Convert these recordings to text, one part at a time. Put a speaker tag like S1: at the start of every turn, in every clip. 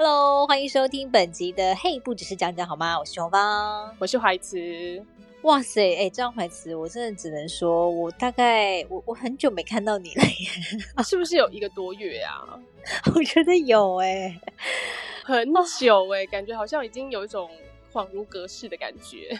S1: Hello，欢迎收听本集的《嘿，不只是讲讲好吗？》我是红芳，
S2: 我是怀慈。
S1: 哇塞，哎、欸，张怀慈，我真的只能说，我大概我我很久没看到你了耶，
S2: 是不是有一个多月啊？
S1: 我觉得有哎、欸，
S2: 很久哎、欸，感觉好像已经有一种恍如隔世的感觉。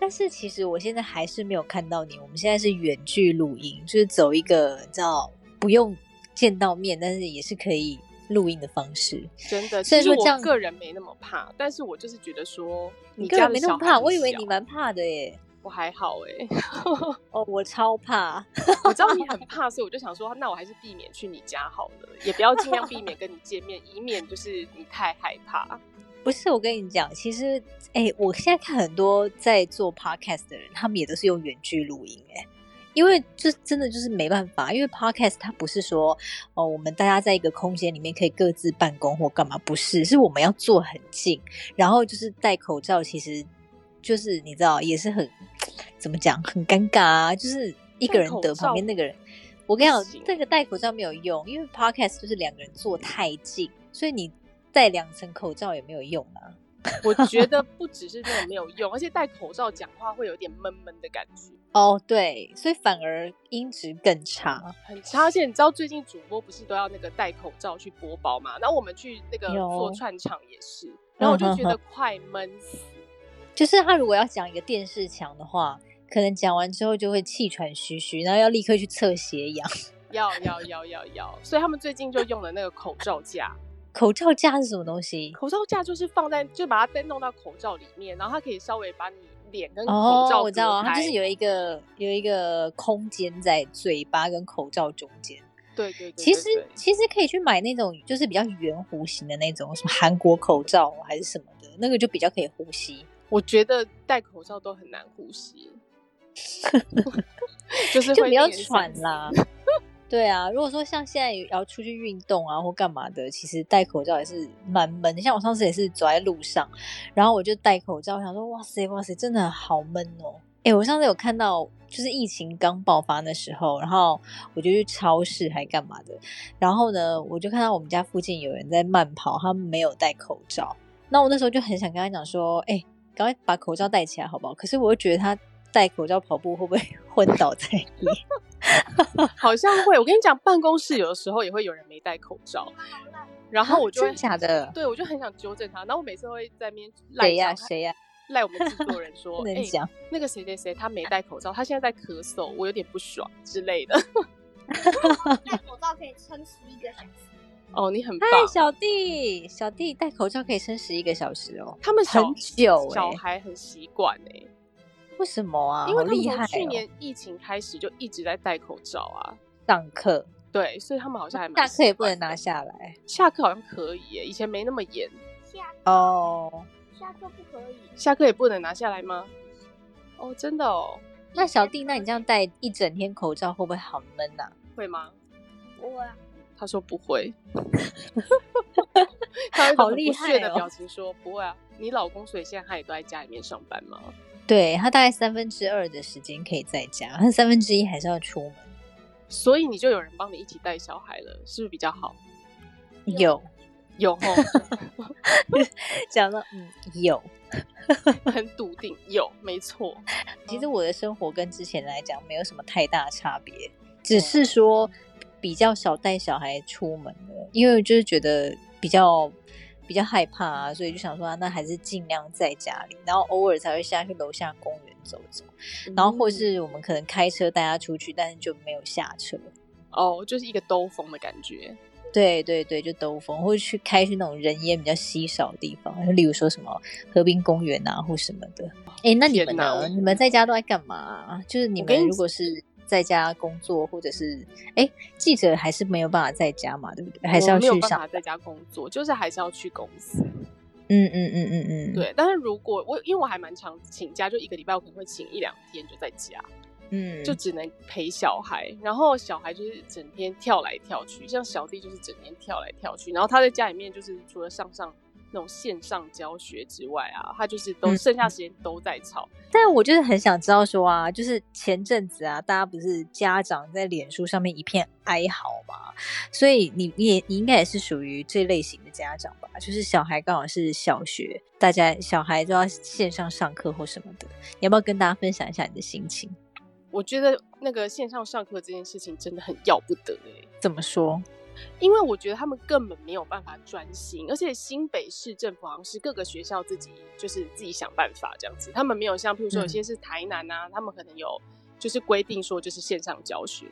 S1: 但是其实我现在还是没有看到你。我们现在是远距录音，就是走一个你知道不用见到面，但是也是可以录音的方式。
S2: 真的，其实我个人没那么怕，但是我就是觉得说你，
S1: 你个人没那么怕，我以为你蛮怕的耶。
S2: 我还好哎、欸，
S1: 哦，我超怕。
S2: 我知道你很怕，所以我就想说，那我还是避免去你家好了，也不要尽量避免跟你见面，以免就是你太害怕。
S1: 不是，我跟你讲，其实，哎、欸，我现在看很多在做 podcast 的人，他们也都是用远距录音、欸，哎，因为这真的就是没办法，因为 podcast 它不是说哦，我们大家在一个空间里面可以各自办公或干嘛，不是，是我们要坐很近，然后就是戴口罩，其实就是你知道，也是很怎么讲，很尴尬啊，就是一个人得旁边那个人，我跟你讲，这个戴口罩没有用，因为 podcast 就是两个人坐太近，所以你。戴两层口罩也没有用啊！
S2: 我觉得 不只是这种没有用，而且戴口罩讲话会有点闷闷的感觉。
S1: 哦，对，所以反而音质更差，
S2: 很差。而且你知道最近主播不是都要那个戴口罩去播报嘛？然后我们去那个做串场也是，然后我就觉得快闷死。
S1: 就是他如果要讲一个电视墙的话，可能讲完之后就会气喘吁吁，然后要立刻去测血氧。
S2: 要要要要要！所以他们最近就用了那个口罩架。
S1: 口罩架是什么东西？
S2: 口罩架就是放在，就把它再弄到口罩里面，然后它可以稍微把你脸跟口罩、哦、
S1: 我知道，它就是有一个有一个空间在嘴巴跟口罩中间。
S2: 对对，对，对，对，
S1: 其实其实可以去买那种就是比较圆弧形的那种，什么韩国口罩还是什么的，那个就比较可以呼吸。
S2: 我觉得戴口罩都很难呼吸，就是
S1: 就不要喘啦。对啊，如果说像现在要出去运动啊或干嘛的，其实戴口罩也是蛮闷的。像我上次也是走在路上，然后我就戴口罩，我想说哇塞哇塞，真的好闷哦。哎，我上次有看到，就是疫情刚爆发的时候，然后我就去超市还干嘛的，然后呢，我就看到我们家附近有人在慢跑，他们没有戴口罩。那我那时候就很想跟他讲说，哎，赶快把口罩戴起来好不好？可是我又觉得他戴口罩跑步会不会 昏倒在地？
S2: 好像会，我跟你讲，办公室有的时候也会有人没戴口罩，然后我就会、
S1: 啊、假的，
S2: 对我就很想纠正他，然后我每次会在那边赖
S1: 呀谁呀？
S2: 赖我们制作人说，
S1: 不能讲、欸、
S2: 那个谁谁谁他没戴口罩，他现在在咳嗽，我有点不爽之类的。
S3: 戴口罩可以撑十一个小时。
S2: 哦，你很棒，
S1: 小弟小弟戴口罩可以撑十一个小时哦，
S2: 他们
S1: 很久、欸，
S2: 小孩很习惯哎。
S1: 为什么啊？
S2: 因为他们从去年疫情开始就一直在戴口罩啊，
S1: 上课。
S2: 对，所以他们好像还蛮。
S1: 下课也不能拿下来。
S2: 下课好像可以耶，以前没那么严。
S3: 下
S1: 哦，
S3: 下课不可以。
S2: 下课也不能拿下来吗？哦，真的哦。
S1: 那小弟，那你这样戴一整天口罩会不会好闷呐？
S2: 会吗？
S3: 不会。
S2: 他说不会。他好厉害的表情说不会啊。你老公所以现在他也都在家里面上班吗？
S1: 对，他大概三分之二的时间可以在家，他三分之一还是要出门，
S2: 所以你就有人帮你一起带小孩了，是不是比较好？
S1: 有
S2: 有哦，
S1: 讲到嗯有，
S2: 很笃定有，没错。
S1: 其实我的生活跟之前来讲没有什么太大差别，只是说比较少带小孩出门了，因为就是觉得比较。比较害怕啊，所以就想说啊，那还是尽量在家里，然后偶尔才会下去楼下公园走走，嗯，然后或是我们可能开车带他出去，但是就没有下车。
S2: 哦，就是一个兜风的感觉。
S1: 对对对，就兜风，或者去开去那种人烟比较稀少的地方，例如说什么河滨公园啊，或什么的。哎，那你们呢？你们在家都在干嘛？就是你们如果是。在家工作，或者是哎，记者还是没有办法在家嘛，对不对？还是要去上。没有办法
S2: 在家工作，就是还是要去公司。
S1: 嗯嗯嗯嗯嗯，
S2: 对。但是如果我，因为我还蛮常请假，就一个礼拜我可能会请一两天就在家，嗯，就只能陪小孩，然后小孩就是整天跳来跳去，像小弟就是整天跳来跳去，然后他在家里面就是除了上上那种线上教学之外啊，他就是都剩下时间都在吵。嗯、
S1: 但我就是很想知道说啊，就是前阵子啊，大家不是家长在脸书上面一片哀嚎嘛？所以你你也你应该也是属于这类型的家长吧？就是小孩刚好是小学，大家小孩都要线上上课或什么的，你要不要跟大家分享一下你的心情？
S2: 我觉得那个线上上课这件事情真的很要不得哎、欸。
S1: 怎么说？
S2: 因为我觉得他们根本没有办法专心，而且新北市政府好像是各个学校自己就是自己想办法这样子，他们没有像譬如说有些是台南啊，嗯、他们可能有就是规定说就是线上教学。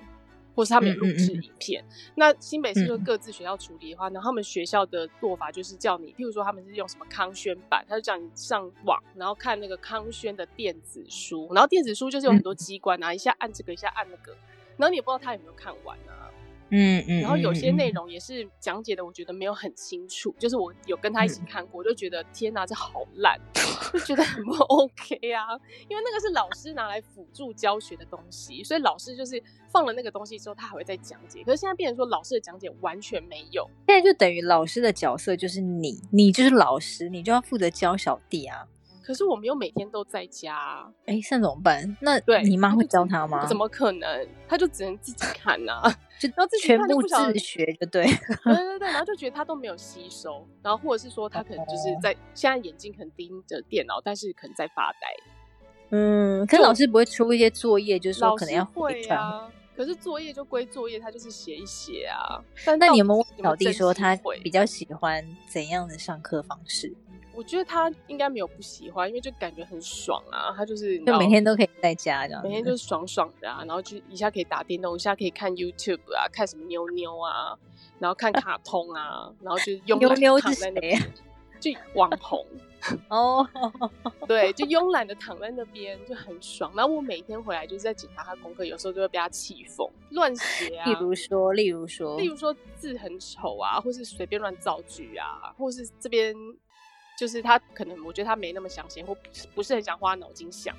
S2: 或是他们有录制影片，嗯嗯嗯，那新北市就各自学校处理的话，那、嗯、他们学校的做法就是叫你，譬如说他们是用什么康轩版，他就叫你上网，然后看那个康轩的电子书，然后电子书就是有很多机关啊，嗯、一下按这个，一下按那个，然后你也不知道他有没有看完啊。
S1: 嗯嗯，
S2: 然后有些内容也是讲解的，我觉得没有很清楚。就是我有跟他一起看过，我就觉得天哪，这好烂，就觉得很不 OK 啊。因为那个是老师拿来辅助教学的东西，所以老师就是放了那个东西之后，他还会再讲解。可是现在变成说，老师的讲解完全没有，
S1: 现在就等于老师的角色就是你，你就是老师，你就要负责教小弟啊。
S2: 可是我们又每天都在家，啊，
S1: 哎，现在怎么办？那对你妈会教他吗？
S2: 怎么可能？他就只能自己看呐，啊，
S1: 就然后自己全部自学就对。
S2: 对对对，然后就觉得他都没有吸收，然后或者是说他可能就是在现在眼睛可能盯着电脑，但是可能在发呆。
S1: 嗯，可是老师不会出一些作业，就是说可能要
S2: 会啊。可是作业就归作业，他就是写一写啊。
S1: 但那你有没有问小弟说他比较喜欢怎样的上课方式？
S2: 我觉得他应该没有不喜欢，因为就感觉很爽啊。他就是
S1: 就每天都可以在家这样，
S2: 每天就是爽爽的啊。然后就一下可以打电动，一下可以看 YouTube 啊，看什么妞妞啊，然后看卡通啊，然后就慵懒 躺在那边，就网红 哦，对，就慵懒的躺在那边就很爽。然后我每天回来就是在检查他功课，有时候就会被他气疯，乱写啊。
S1: 例如说，例如说，
S2: 例如说字很丑啊，或是随便乱造句啊，或是这边。就是他可能，我觉得他没那么想写，或不是很想花脑筋想，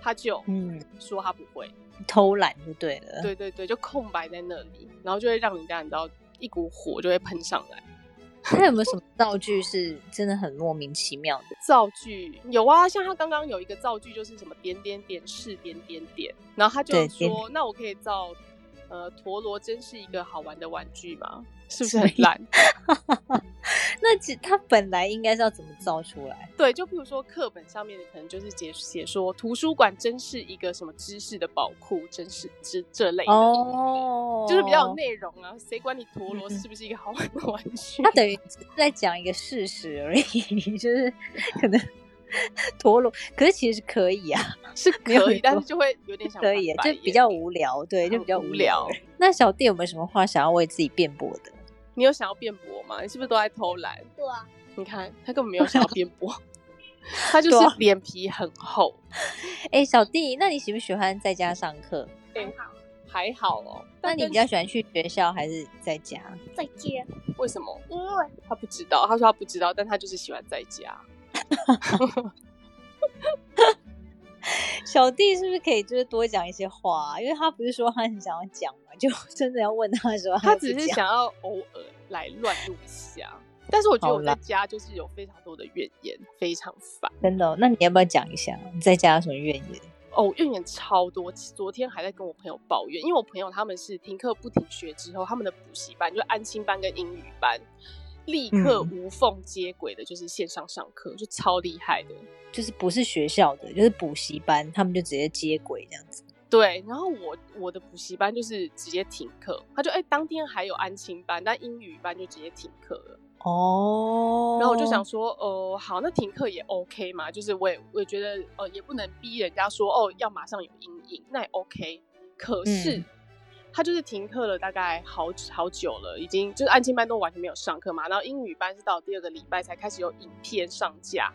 S2: 他就嗯说他不会，
S1: 嗯、偷懒就对了。
S2: 对对对，就空白在那里，然后就会让人家你知道一股火就会喷上来。
S1: 他有没有什么造句是真的很莫名其妙的
S2: 造句？有啊，像他刚刚有一个造句就是什么点点点是点点点，然后他就说，那我可以造呃陀螺真是一个好玩的玩具吗？是不是很烂？
S1: 那其实他本来应该是要怎么造出来？
S2: 对，就比如说课本上面的可能就是写写说图书馆真是一个什么知识的宝库，真是这这类的哦，就是比较有内容啊。谁管你陀螺是不是一个好玩的玩具？
S1: 他等于在讲一个事实而已，就是可能陀螺，可是其实是可以啊，
S2: 是可以，但是就会有点想
S1: 可以，就比较无聊，对，就比较无聊。那小弟有没有什么话想要为自己辩驳的？
S2: 你有想要辩驳吗？你是不是都在偷懒？
S3: 对啊，
S2: 你看他根本没有想要辩驳，他就是脸皮很厚。
S1: 哎、欸，小弟，那你喜不喜欢在家上课？
S2: 还好，还好哦。
S1: 那你比较喜欢去学校还是在家？
S3: 在家。
S2: 为什么？
S3: 因为
S2: 他不知道，他说他不知道，但他就是喜欢在家。
S1: 小弟是不是可以就是多讲一些话啊？因为他不是说他很想要讲嘛，就真的要问他说他，
S2: 他只是想要偶尔来乱录一下。但是我觉得我在家就是有非常多的怨言，非常烦。
S1: 真的哦？那你要不要讲一下你在家有什么怨言？
S2: 哦，怨言超多。昨天还在跟我朋友抱怨，因为我朋友他们是停课不停学之后，他们的补习班就安心班跟英语班。立刻无缝接轨的，就是线上上课，嗯，就超厉害的。
S1: 就是不是学校的，就是补习班，他们就直接接轨这样子。
S2: 对，然后我我的补习班就是直接停课，他就哎、欸，当天还有安亲班，但英语班就直接停课了。哦，然后我就想说，呃，好，那停课也 OK 嘛，就是我也我也觉得，呃，也不能逼人家说，哦，要马上有阴影，那也 OK。可是。嗯他就是停课了，大概好好久了，已经就是安亲班都完全没有上课嘛。然后英语班是到第二个礼拜才开始有影片上架，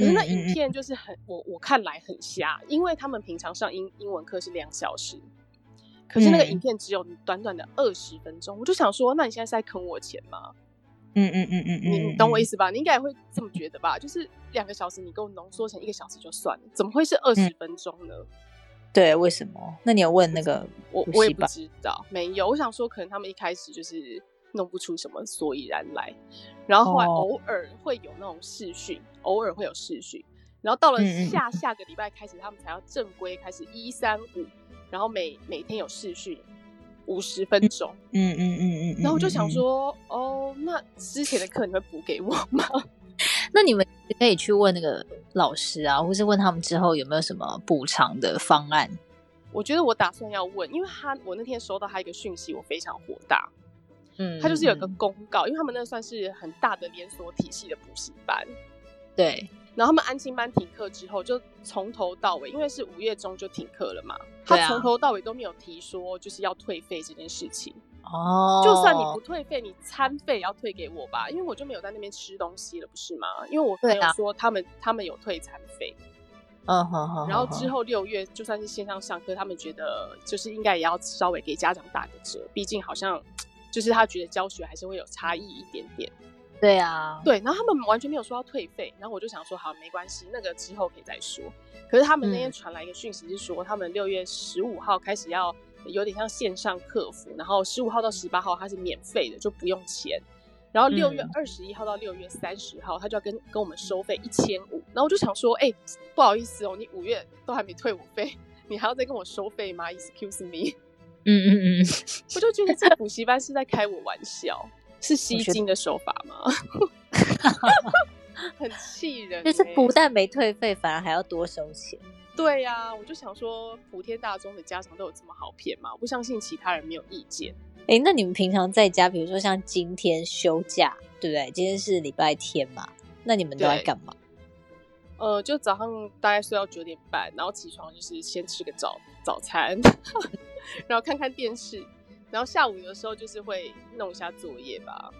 S2: 可是那影片就是很我我看来很瞎，因为他们平常上英英文课是两小时，可是那个影片只有短短的二十分钟，我就想说，那你现在是在坑我钱吗？
S1: 嗯嗯嗯嗯嗯，
S2: 你懂我意思吧？你应该也会这么觉得吧？就是两个小时你给我浓缩成一个小时就算了，怎么会是二十分钟呢？
S1: 对，为什么？那你有问那个
S2: 我？我也不知道，没有。我想说，可能他们一开始就是弄不出什么所以然来。然后后来偶尔会有那种试训，哦、偶尔会有试训。然后到了下下个礼拜开始，他们才要正规开始一三五，然后每每天有试训五十分钟。
S1: 嗯嗯嗯嗯。
S2: 然后我就想说，哦，那之前的课你会补给我吗？
S1: 那你们可以去问那个老师啊，或是问他们之后有没有什么补偿的方案。
S2: 我觉得我打算要问，因为他我那天收到他一个讯息，我非常火大。
S1: 嗯，
S2: 他就是有个公告，因为他们那算是很大的连锁体系的补习班。
S1: 对。
S2: 然后他们安心班停课之后，就从头到尾，因为是五月中就停课了嘛，他从头到尾都没有提说就是要退费这件事情。
S1: 哦，
S2: 就算你不退费，你餐费也要退给我吧，因为我就没有在那边吃东西了，不是吗？因为我朋友说他们他们有退餐费。
S1: 嗯哼哼。
S2: 然后之后六月就算是线上上课，他们觉得就是应该也要稍微给家长打个折，毕竟好像就是他觉得教学还是会有差异一点点。
S1: 对啊，
S2: 对，然后他们完全没有说要退费，然后我就想说好，没关系，那个之后可以再说。可是他们那天传来一个讯息，是说、嗯、他们六月十五号开始要有点像线上客服，然后十五号到十八号它是免费的，就不用钱。然后六月二十一号到六月三十号，他就要跟跟我们收费一千五。然后我就想说，哎，不好意思哦，你五月都还没退我费，你还要再跟我收费吗？Excuse me。
S1: 嗯嗯嗯，
S2: 我就觉得这补习班是在开我玩笑。是吸金的手法吗？很气人、欸，
S1: 就是不但没退费，反而还要多收钱。
S2: 对呀、啊，我就想说，普天大众的家长都有这么好骗吗？我不相信其他人没有意见。
S1: 哎、欸，那你们平常在家，比如说像今天休假，对不对？今天是礼拜天嘛，那你们都在干嘛？
S2: 呃，就早上大概睡到九点半，然后起床就是先吃个早早餐，然后看看电视。然后下午有的时候就是会弄一下作业吧，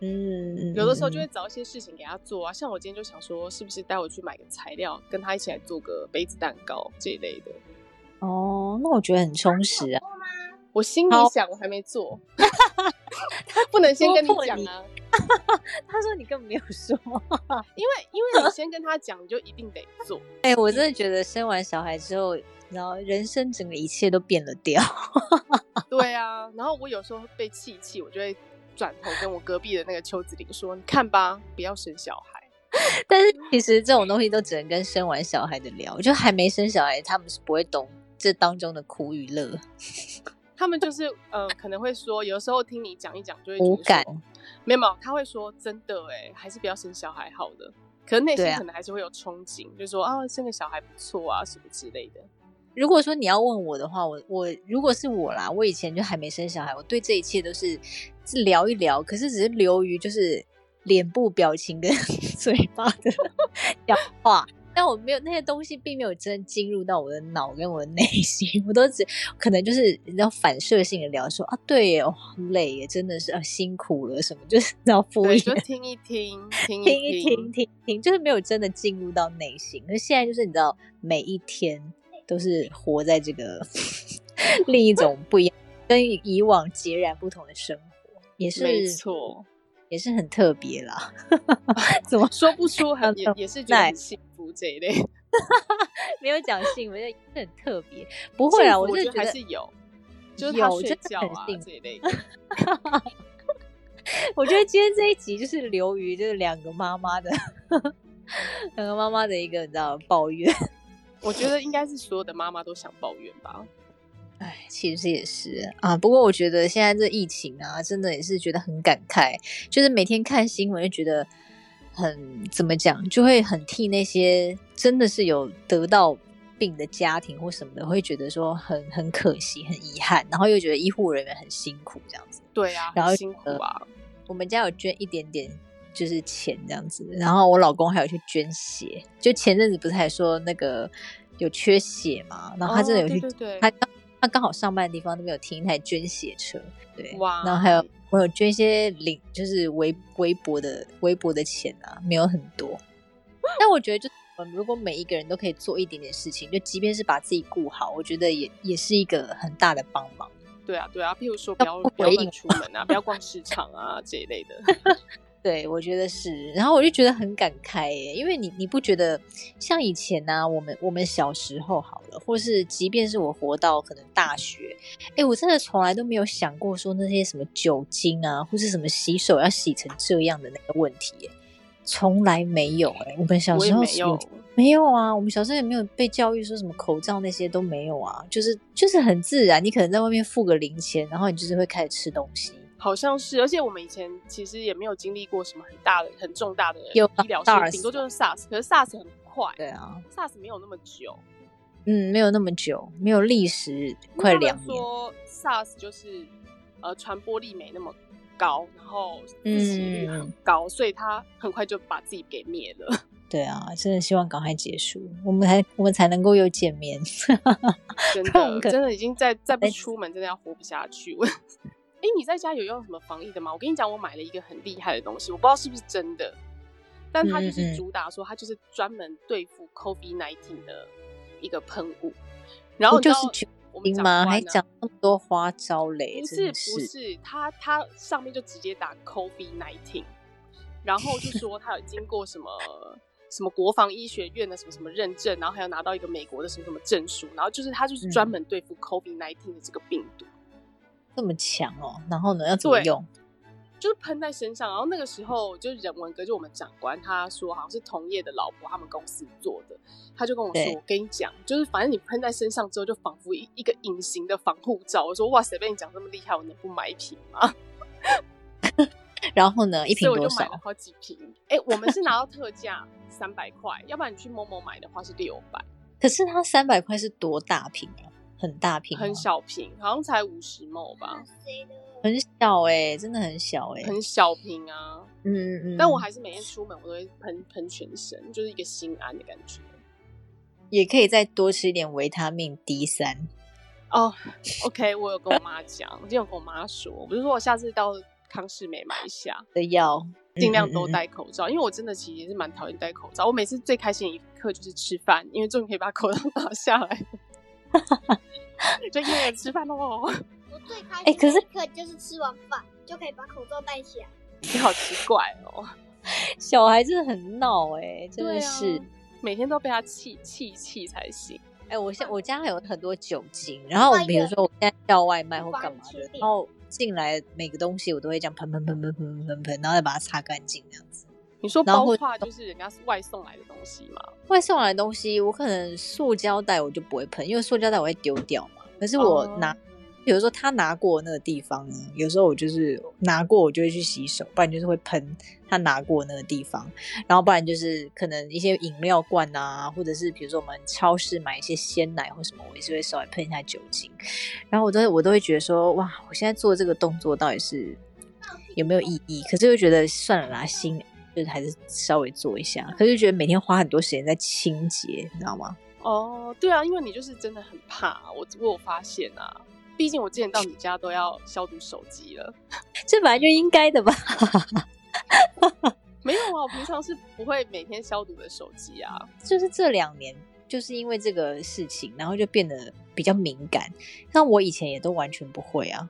S1: 嗯，
S2: 有的时候就会找一些事情给他做啊。像我今天就想说，是不是带我去买个材料，跟他一起来做个杯子蛋糕这一类的。
S1: 哦，那我觉得很充实啊。
S2: 我心里想，我还没做。他不能先跟你讲啊。
S1: 他说你根本没有说，
S2: 因为因为你先跟他讲，你就一定得做。
S1: 哎、欸，我真的觉得生完小孩之后。然后人生整个一切都变了调。
S2: 对啊，然后我有时候被气气，我就会转头跟我隔壁的那个邱子玲说：“你看吧，不要生小孩。”
S1: 但是其实这种东西都只能跟生完小孩的聊，就还没生小孩，他们是不会懂这当中的苦与乐。
S2: 他们就是呃，可能会说，有时候听你讲一讲，就会
S1: 无感。
S2: 没有他会说：“真的哎，还是不要生小孩好的。”可是内心可能还是会有憧憬，啊、就说啊，生个小孩不错啊，什么之类的。
S1: 如果说你要问我的话，我我如果是我啦，我以前就还没生小孩，我对这一切都是是聊一聊，可是只是流于就是脸部表情跟 嘴巴的 讲话，但我没有那些东西，并没有真进入到我的脑跟我的内心，我都只可能就是你知道反射性的聊说啊，对耶，累耶，真的是啊辛苦了什么，就是 要敷衍，
S2: 就听一听，听一听，
S1: 听一听，听一听，就是没有真的进入到内心。可是现在就是你知道每一天。都是活在这个 另一种不一样、跟以往截然不同的生活，也是
S2: 没错，
S1: 也是很特别啦。
S2: 怎么说不出很也也是觉得很幸福这一类，
S1: 没有讲幸福，也是很特别。不会啊，我就觉得
S2: 还是有，就是他睡觉啊这一类的。
S1: 我觉得今天这一集就是流于就是两个妈妈的两个妈妈的一个你知道抱怨。
S2: 我觉得应该是所有的妈妈都想抱怨吧。
S1: 哎，其实也是啊。不过我觉得现在这疫情啊，真的也是觉得很感慨。就是每天看新闻，就觉得很怎么讲，就会很替那些真的是有得到病的家庭或什么的，会觉得说很很可惜、很遗憾。然后又觉得医护人员很辛苦这样子。
S2: 对啊，
S1: 然后
S2: 辛苦啊。
S1: 我们家有捐一点点，就是钱这样子。然后我老公还有去捐血，就前阵子不是还说那个。有缺血嘛？然后他真的有去，
S2: 哦、对对对，
S1: 他刚他刚好上班的地方都没有停一台捐血车，对，
S2: 哇。
S1: 然后还有我有捐一些零，就是微微薄的微薄的钱啊，没有很多。但我觉得，就如果每一个人都可以做一点点事情，就即便是把自己顾好，我觉得也也是一个很大的帮忙。
S2: 对啊，对啊，譬如说不要不要乱出门啊，不要逛市场啊这一类的。
S1: 对，我觉得是。然后我就觉得很感慨耶，因为你你不觉得像以前呢、啊？我们我们小时候好了，或是即便是我活到可能大学，哎，我真的从来都没有想过说那些什么酒精啊，或是什么洗手要洗成这样的那个问题耶，从来没有哎。我们小时候没有没有啊，我们小时候也没有被教育说什么口罩那些都没有啊，就是就是很自然，你可能在外面付个零钱，然后你就是会开始吃东西。
S2: 好像是，而且我们以前其实也没有经历过什么很大的、很重大的医疗事，顶多就是 SARS，可是 SARS 很快，
S1: 对啊
S2: ，SARS 没有那么久，
S1: 嗯，没有那么久，没有历史快两年。
S2: 说 SARS 就是呃传播力没那么高，然后致死率很高，嗯，所以它很快就把自己给灭了。
S1: 对啊，真的希望赶快结束，我们才我们才能够又见面。
S2: 真的，真的已经再再不出门，真的要活不下去。哎，你在家有用什么防疫的吗？我跟你讲，我买了一个很厉害的东西，我不知道是不是真的，但它就是主打说它就是专门对付 COVID-19 的一个喷雾。然后
S1: 就是我们吗？还讲那么多花招嘞？
S2: 不是不是，它它上面就直接打 COVID-19，然后就 说它有经过什么什么国防医学院的什么什么认证，然后还有拿到一个美国的什么什么证书，然后就是它就是专门对付 COVID-19 的这个病毒。
S1: 这么强哦，然后呢，要怎么用？
S2: 就是喷在身上，然后那个时候就是人文哥，就我们长官他说好像是同业的老婆他们公司做的，他就跟我说，我跟你讲，就是反正你喷在身上之后，就仿佛一一个隐形的防护罩。我说哇塞，被你讲这么厉害，我能不买一瓶吗？
S1: 然后呢，一瓶多少？
S2: 我就买了好几瓶。哎，我们是拿到特价三百块，要不然你去某某买的话是六百。
S1: 可是它三百块是多大瓶啊？很大瓶，
S2: 很小瓶，好像才五十 ml 吧，
S1: 很小哎、欸，真的很小哎、欸，
S2: 很小瓶啊，
S1: 嗯嗯嗯，
S2: 但我还是每天出门我都会喷喷全身，就是一个心安的感觉。
S1: 也可以再多吃一点维他命 D 三
S2: 哦。Oh, OK，我有跟我妈讲，我今天有跟我妈说，我就说我下次到康世美买一下
S1: 的药，
S2: 尽量都戴口罩，嗯嗯嗯，因为我真的其实也是蛮讨厌戴口罩。我每次最开心的一刻就是吃饭，因为终于可以把口罩 拿下来。哈哈哈最近也吃饭了哦
S3: 我最开哎可是可就是吃完饭就可以把口罩戴起来。
S2: 你好奇怪哦。
S1: 小孩真的很闹哎真的是。
S2: 每天都被他气气气才行。
S1: 哎我现我家还有很多酒精然后比如说我现在叫外卖或干嘛的然后进来每个东西我都会这样喷喷喷喷喷喷喷然后再把它擦干净这样子。
S2: 你说包括就是人家是外送来的东西嘛？
S1: 外送来的东西，我可能塑胶袋我就不会喷，因为塑胶袋我会丢掉嘛。可是我拿，比如说他拿过那个地方呢，有时候我就是拿过，我就会去洗手，不然就是会喷他拿过那个地方。然后不然就是可能一些饮料罐啊，或者是比如说我们超市买一些鲜奶或什么，我也是会稍微喷一下酒精。然后我都我都会觉得说，哇，我现在做这个动作到底是有没有意义？可是又觉得算了啦，心。就是还是稍微做一下，可是就觉得每天花很多时间在清洁，你知道吗？
S2: 哦，对啊，因为你就是真的很怕，我我有发现啊。毕竟我之前到你家都要消毒手机了，
S1: 这本来就应该的吧？
S2: 没有啊，我平常是不会每天消毒的手机啊。
S1: 就是这两年，就是因为这个事情，然后就变得比较敏感。像我以前也都完全不会啊。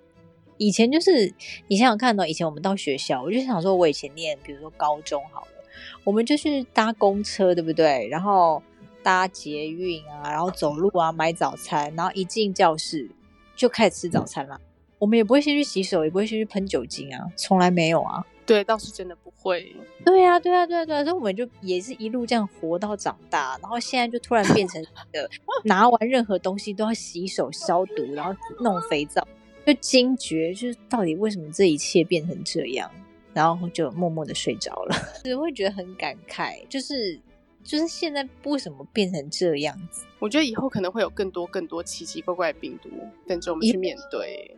S1: 以前就是你想想看到、喔、以前我们到学校，我就想说，我以前念，比如说高中好了，我们就去搭公车，对不对？然后搭捷运啊，然后走路啊，买早餐，然后一进教室就开始吃早餐啦。我们也不会先去洗手，也不会先去喷酒精啊，从来没有啊。
S2: 对，倒是真的不会。
S1: 对啊，对啊，对啊，对啊，所以我们就也是一路这样活到长大，然后现在就突然变成的，拿完任何东西都要洗手消毒，然后弄肥皂。就惊觉，就是到底为什么这一切变成这样，然后就默默的睡着了。只会觉得很感慨，就是就是现在为什么变成这样子？
S2: 我觉得以后可能会有更多更多奇奇怪怪的病毒等着我们去面对。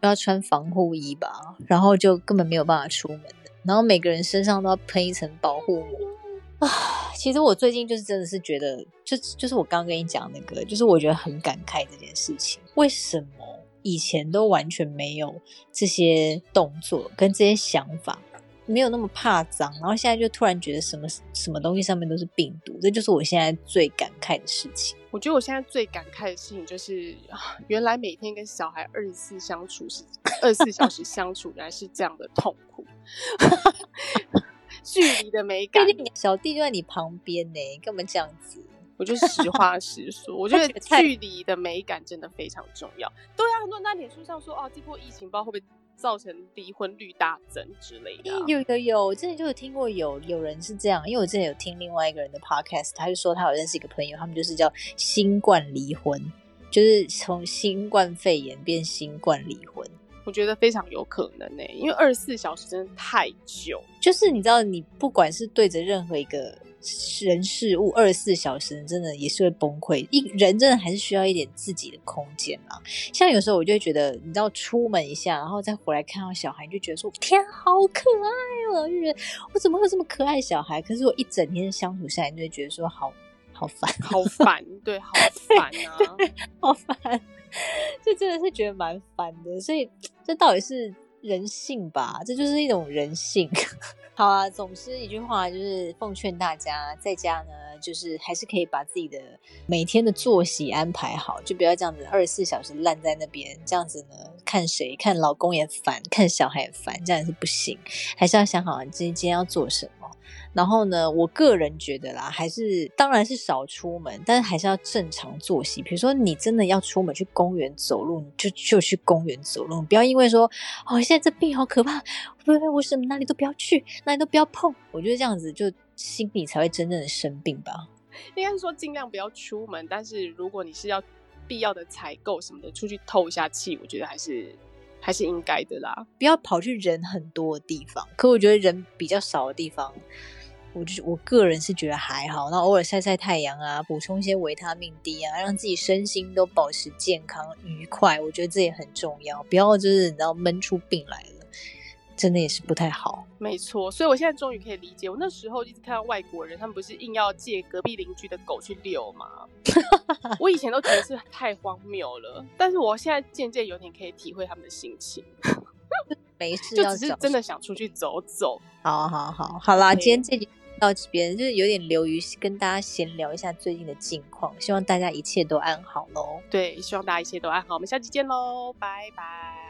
S1: 要穿防护衣吧，然后就根本没有办法出门的，然后每个人身上都要喷一层保护膜啊。其实我最近就是真的是觉得，就就是我刚刚跟你讲那个，就是我觉得很感慨这件事情，为什么？以前都完全没有这些动作跟这些想法，没有那么怕脏，然后现在就突然觉得什么什么东西上面都是病毒，这就是我现在最感慨的事情。
S2: 我觉得我现在最感慨的事情就是，原来每天跟小孩二十四相处是二十四小时相处，原来是这样的痛苦。距离的美感。
S1: 小弟就在你旁边呢，干嘛这样子？
S2: 我就实话 实说，我觉得距离的美感真的非常重要。对啊，很多人在脸书上说，哦，这波疫情不知道会不会造成离婚率大增之类的、啊。
S1: 有有有，我之前就有听过有有人是这样，因为我之前有听另外一个人的 podcast，他就说他有认识一个朋友，他们就是叫新冠离婚，就是从新冠肺炎变新冠离婚。
S2: 我觉得非常有可能呢、欸，因为二十四小时真的太久，
S1: 就是你知道，你不管是对着任何一个。人事物二十四小时真的也是会崩溃，一人真的还是需要一点自己的空间啦。像有时候我就会觉得，你知道，出门一下，然后再回来看到小孩，就觉得说天，好可爱哦，就觉得我怎么会有这么可爱小孩？可是我一整天相处下来，就会觉得说好好烦，
S2: 好烦，对，好烦啊，
S1: 好烦，就真的是觉得蛮烦的。所以这到底是人性吧？这就是一种人性。好啊，总之一句话就是奉劝大家，在家呢，就是还是可以把自己的每天的作息安排好，就不要这样子二十四小时烂在那边，这样子呢，看谁看老公也烦，看小孩也烦，这样是不行，还是要想好你今天今天要做什么。然后呢，我个人觉得啦，还是当然是少出门，但是还是要正常作息。比如说，你真的要出门去公园走路，你就就去公园走路，不要因为说哦，现在这病好可怕，不不，我什么哪里都不要去，哪里都不要碰。我觉得这样子就心里才会真正的生病吧。
S2: 应该是说尽量不要出门，但是如果你是要必要的采购什么的，出去透一下气，我觉得还是还是应该的啦。
S1: 不要跑去人很多的地方，可我觉得人比较少的地方。我就我个人是觉得还好，那偶尔晒晒太阳啊，补充一些维他命 D 啊，让自己身心都保持健康愉快，我觉得这也很重要。不要就是你知道闷出病来了，真的也是不太好。
S2: 没错，所以我现在终于可以理解，我那时候一直看到外国人，他们不是硬要借隔壁邻居的狗去遛吗？我以前都觉得是太荒谬了，但是我现在渐渐有点可以体会他们的心情。
S1: 没事，
S2: 就只是真的想出去走走。
S1: 好好好，好啦，今天这集。到这边就是有点流于跟大家闲聊一下最近的近况，希望大家一切都安好喽。
S2: 对，希望大家一切都安好。我们下期见喽，拜拜。